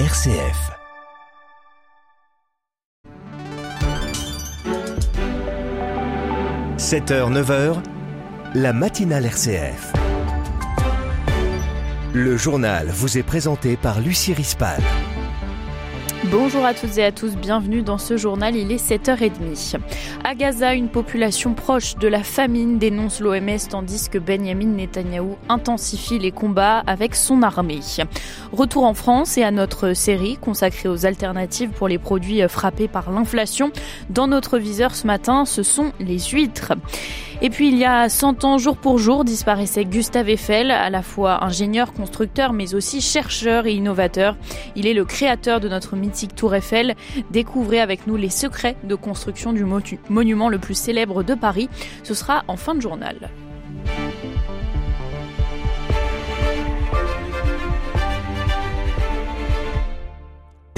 RCF. « 7h, 9h, la matinale RCF. Le journal vous est présenté par Lucie Rispal. Bonjour à toutes et à tous, bienvenue dans ce journal, il est 7h30. À Gaza, une population proche de la famine dénonce l'OMS tandis que Benjamin Netanyahou intensifie les combats avec son armée. Retour en France et à notre série consacrée aux alternatives pour les produits frappés par l'inflation. Dans notre viseur ce matin, ce sont les huîtres. Et puis il y a 100 ans, jour pour jour, disparaissait Gustave Eiffel, à la fois ingénieur, constructeur, mais aussi chercheur et innovateur. Il est le créateur de notre Tour Eiffel. Découvrez avec nous les secrets de construction du monument le plus célèbre de Paris. Ce sera en fin de journal.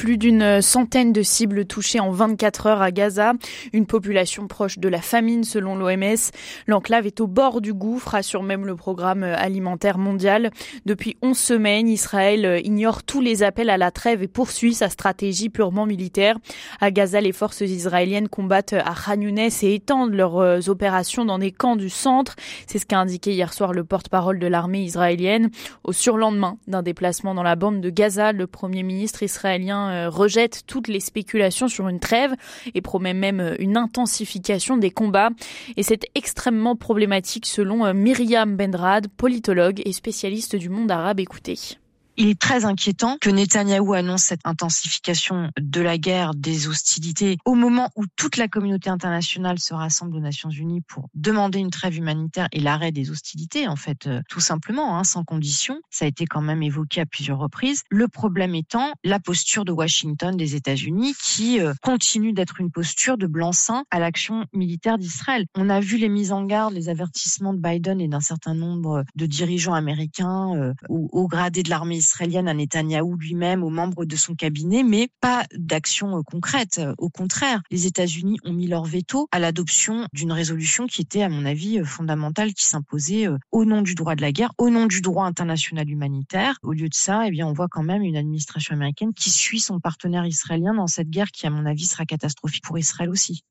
Plus d'une centaine de cibles touchées en 24 heures à Gaza, une population proche de la famine selon l'OMS. L'enclave est au bord du gouffre, assure même le programme alimentaire mondial. Depuis 11 semaines, Israël ignore tous les appels à la trêve et poursuit sa stratégie purement militaire. À Gaza, les forces israéliennes combattent à Khan Younes et étendent leurs opérations dans des camps du centre. C'est ce qu'a indiqué hier soir le porte-parole de l'armée israélienne. Au surlendemain d'un déplacement dans la bande de Gaza, le premier ministre israélien euh, rejette toutes les spéculations sur une trêve et promet même euh, une intensification des combats. Et c'est extrêmement problématique selon euh, Myriam Bendrad, politologue et spécialiste du monde arabe. Écoutez. Il est très inquiétant que Netanyahou annonce cette intensification de la guerre, des hostilités, au moment où toute la communauté internationale se rassemble aux Nations Unies pour demander une trêve humanitaire et l'arrêt des hostilités, en fait, euh, tout simplement, hein, sans condition. Ça a été quand même évoqué à plusieurs reprises. Le problème étant la posture de Washington, des États-Unis, qui euh, continue d'être une posture de blanc-seing à l'action militaire d'Israël. On a vu les mises en garde, les avertissements de Biden et d'un certain nombre de dirigeants américains euh, ou au gradé de l'armée israélienne à Netanyahou lui-même, aux membres de son cabinet, mais pas d'action euh, concrète. Au contraire, les États-Unis ont mis leur veto à l'adoption d'une résolution qui était, à mon avis, euh, fondamentale, qui s'imposait euh, au nom du droit de la guerre, au nom du droit international humanitaire. Au lieu de ça, eh on voit quand même une administration américaine qui suit son partenaire israélien dans cette guerre qui, à mon avis, sera catastrophique pour Israël aussi.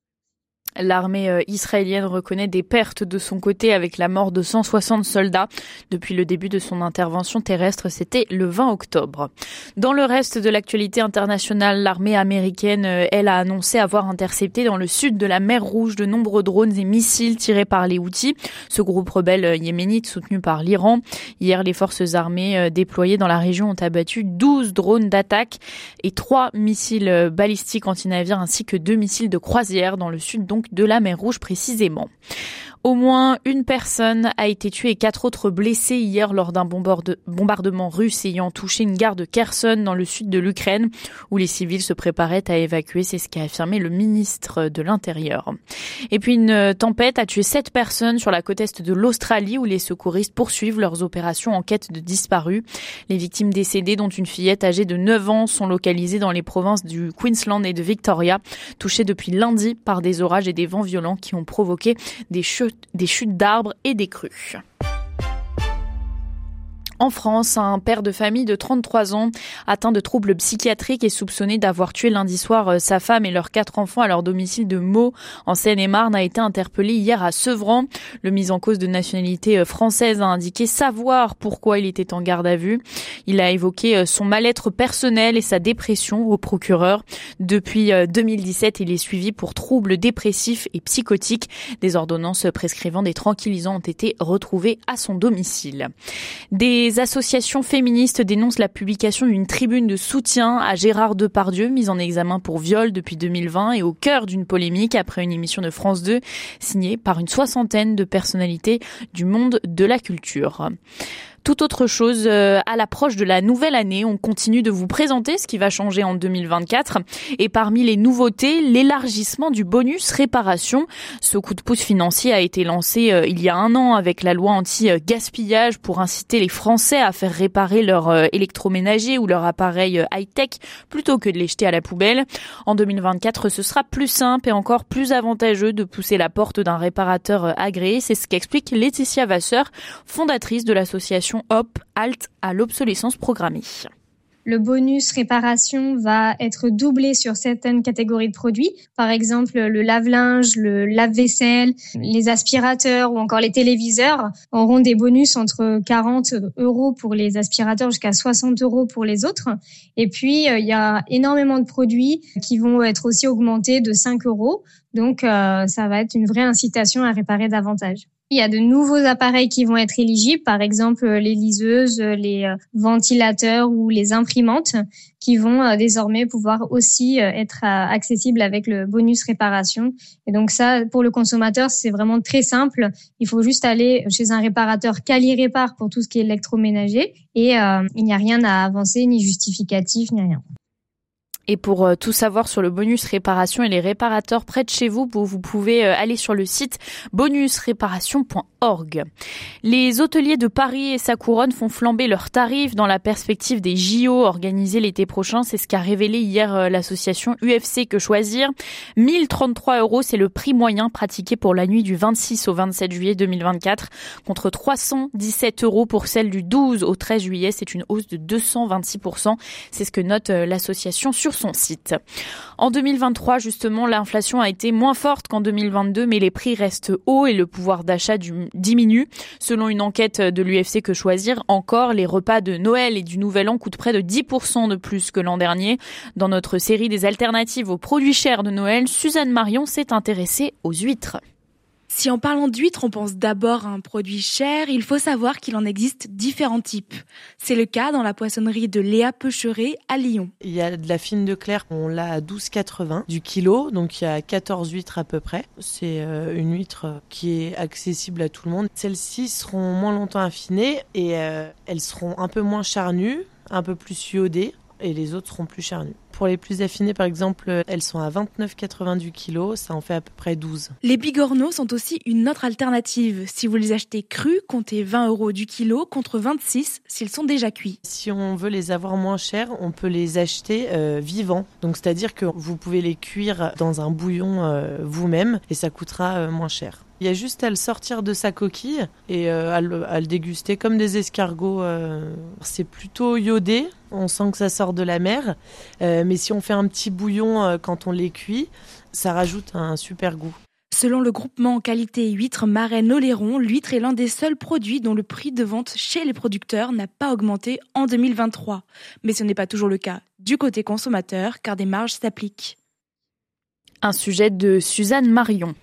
L'armée euh, israélienne reconnaît des pertes de son côté avec la mort de 160 soldats depuis le début de son intervention terrestre, c'était le 20 octobre. Dans le reste de l'actualité internationale, l'armée américaine, euh, elle, a annoncé avoir intercepté dans le sud de la mer Rouge de nombreux drones et missiles tirés par les Houthis, ce groupe rebelle euh, yéménite soutenu par l'Iran. Hier, les forces armées déployées dans la région ont abattu 12 drones d'attaque et 3 missiles balistiques anti-navires ainsi que 2 missiles de croisière dans le sud donc de la mer Rouge précisément. Au moins une personne a été tuée et quatre autres blessées hier lors d'un bombardement russe ayant touché une gare de Kherson dans le sud de l'Ukraine où les civils se préparaient à évacuer. C'est ce qu'a affirmé le ministre de l'Intérieur. Et puis une tempête a tué sept personnes sur la côte est de l'Australie où les secouristes poursuivent leurs opérations en quête de disparus. Les victimes décédées, dont une fillette âgée de 9 ans, sont localisées dans les provinces du Queensland et de Victoria, touchées depuis lundi par des orages et des vents violents qui ont provoqué des chutes des chutes d'arbres et des crues. En France, un père de famille de 33 ans atteint de troubles psychiatriques et soupçonné d'avoir tué lundi soir euh, sa femme et leurs quatre enfants à leur domicile de Meaux en Seine-et-Marne a été interpellé hier à Sevran. Le mis en cause de nationalité euh, française a indiqué savoir pourquoi il était en garde à vue. Il a évoqué euh, son mal-être personnel et sa dépression au procureur. Depuis 2017, il est suivi pour troubles dépressifs et psychotiques. Des ordonnances prescrivant des tranquillisants ont été retrouvées à son domicile. Les associations féministes dénoncent la publication d'une tribune de soutien à Gérard Depardieu, mis en examen pour viol depuis 2020 et au cœur d'une polémique après une émission de France 2 signée par une soixantaine de personnalités du monde de la culture tout autre chose. Euh, à l'approche de la nouvelle année, on continue de vous présenter ce qui va changer en 2024. Et parmi les nouveautés, l'élargissement du bonus réparation. Ce coup de pouce financier a été lancé euh, il y a un an avec la loi anti-gaspillage pour inciter les Français à faire réparer leur euh, électroménager ou leur appareil high-tech plutôt que de les jeter à la poubelle. En 2024, ce sera plus simple et encore plus avantageux de pousser la porte d'un réparateur agréé. C'est ce qu'explique Laetitia Vasseur, fondatrice de l'association Hop, Halt à l'obsolescence programmée. le bonus réparation va être doublé sur certaines catégories de produits. Par exemple, le lave-linge, le lave-vaisselle, les aspirateurs ou encore les téléviseurs auront des bonus entre 40 euros pour les aspirateurs jusqu'à 60 euros pour les autres. Et puis, euh, il y a énormément de produits qui vont être aussi augmentés de 5 euros. Donc, euh, ça va être une vraie incitation à réparer davantage. Il y a de nouveaux appareils qui vont être éligibles, par exemple les liseuses, les euh, ventilateurs ou les imprimantes, qui vont euh, désormais pouvoir aussi euh, être accessibles avec le bonus réparation. Et donc ça, pour le consommateur, c'est vraiment très simple. Il faut juste aller chez un réparateur Cali Répare pour tout ce qui est électroménager et il n'y a rien à avancer, ni justificatif, ni rien. Et pour euh, tout savoir sur le bonus réparation et les réparateurs près de chez vous, vous pouvez euh, aller sur le site bonusréparation.org. Les hôteliers de Paris et sa couronne font flamber leurs tarifs dans la perspective des JO organisés l'été prochain. C'est ce qu'a révélé hier euh, l'association UFC Que Choisir. 1033 euros, c'est le prix moyen pratiqué pour la nuit du 26 au 27 juillet 2024 contre 317 euros pour celle du 12 au 13 juillet. C'est une hausse de 226%. C'est ce que note l'association son site. En 2023, justement, l'inflation a été moins forte qu'en 2022, mais les prix restent hauts et le pouvoir d'achat diminue. Selon une enquête de l'UFC Que Choisir, encore, les repas de Noël et du Nouvel An coûtent près de 10% de plus que l'an dernier. Dans notre série des alternatives aux produits chers de Noël, Suzanne Marion s'est intéressée aux huîtres. Si en parlant d'huîtres, on pense d'abord à un produit cher, il faut savoir qu'il en existe différents types. C'est le cas dans la poissonnerie de Léa Peucheret à Lyon. Il y a de la fine de clair, on l'a à 12,80 du kilo, donc il y a 14 huîtres à peu près. C'est euh, une huître qui est accessible à tout le monde. Celles-ci seront moins longtemps affinées et euh, elles seront un peu moins charnues, un peu plus iodées et les autres seront plus charnues. Pour les plus affinées, par exemple, elles sont à 29,80 du kilo, ça en fait à peu près 12. Les bigorneaux sont aussi une autre alternative. Si vous les achetez crus, comptez 20 euros du kilo contre 26 s'ils sont déjà cuits. Si on veut les avoir moins chers, on peut les acheter euh, vivants. Donc c'est-à-dire que vous pouvez les cuire dans un bouillon euh, vous-même et ça coûtera euh, moins cher. Il y a juste à le sortir de sa coquille et à le, déguster comme des escargots. c'est plutôt iodé, on sent que ça sort de la mer mais si on fait un petit bouillon euh, quand on les cuit, ça rajoute un super goût. Selon le groupement qualité huître Marraine Oléron, l'huître est l'un des seuls produits dont le prix de vente chez les producteurs n'a pas augmenté en 2023. Mais ce n'est pas toujours le cas du côté consommateur car des marges s'appliquent. Un sujet de Suzanne Marion.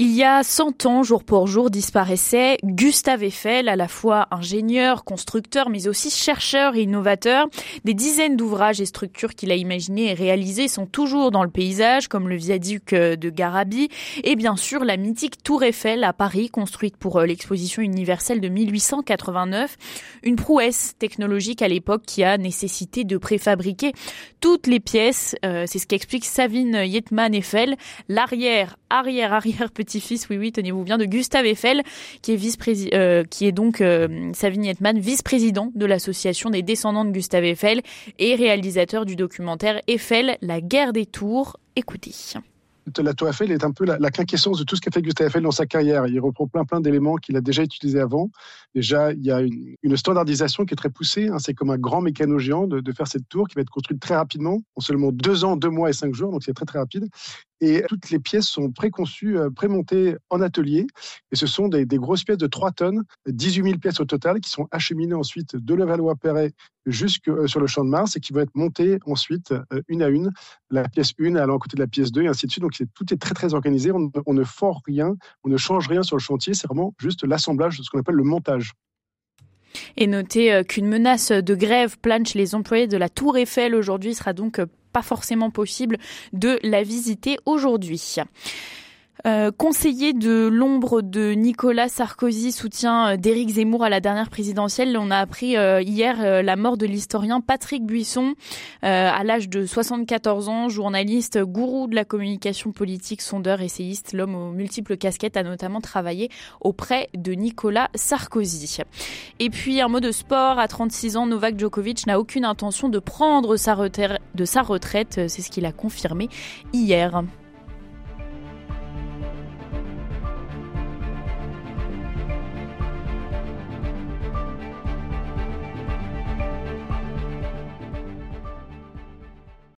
Il y a 100 ans, jour pour jour, disparaissait Gustave Eiffel, à la fois ingénieur, constructeur, mais aussi chercheur et innovateur. Des dizaines d'ouvrages et structures qu'il a imaginés et réalisés sont toujours dans le paysage, comme le viaduc euh, de Garabi et bien sûr la mythique Tour Eiffel à Paris, construite pour euh, l'exposition universelle de 1889. Une prouesse technologique à l'époque qui a nécessité de préfabriquer toutes les pièces. Euh, c'est ce qu'explique Savine Yetman Eiffel, l'arrière, arrière, arrière petit-fils, oui, oui, tenez-vous bien, de Gustave Eiffel, qui est vice euh, qui est donc euh, Savine Yetman, vice-président de l'association des descendants de Gustave Eiffel et réalisateur du documentaire Eiffel, la guerre des tours. Écoutez la Tour Eiffel est un peu la, quinquessence de tout ce qu'a fait Gustave Eiffel dans sa carrière. Il reprend plein plein d'éléments qu'il a déjà utilisés avant. Déjà, il y a une, standardisation qui est très poussée. Hein. C'est comme un grand mécano géant de, faire cette tour qui va être construite très rapidement, en seulement deux ans, deux mois et cinq jours. Donc c'est très très rapide. Et toutes les pièces sont préconçues, euh, prémontées en atelier. Et ce sont des, grosses pièces de 3 tonnes, 18 000 pièces au total, qui sont acheminées ensuite de Levallois-Perret jusque euh, sur le champ de Mars et qui vont être montées ensuite euh, une à une, la pièce 1 allant à côté de la pièce 2 et ainsi de suite. Donc tout est très très organisé. On, ne fort rien, on ne change rien sur le chantier. C'est vraiment juste l'assemblage de ce qu'on appelle le montage. Et notez qu'une menace de grève plane chez les employés de la Tour Eiffel aujourd'hui sera donc pas forcément possible de la visiter aujourd'hui. Euh, conseiller de l'ombre de Nicolas Sarkozy soutient euh, d'Éric Zemmour à la dernière présidentielle. On a appris euh, hier la mort de l'historien Patrick Buisson à l'âge de 74 ans, journaliste, gourou de la communication politique, sondeur, essayiste. L'homme aux multiples casquettes a notamment travaillé auprès de Nicolas Sarkozy. Et puis un mot de sport, à 36 ans, Novak Djokovic n'a aucune intention de prendre sa retraite. C'est ce qu'il a confirmé hier.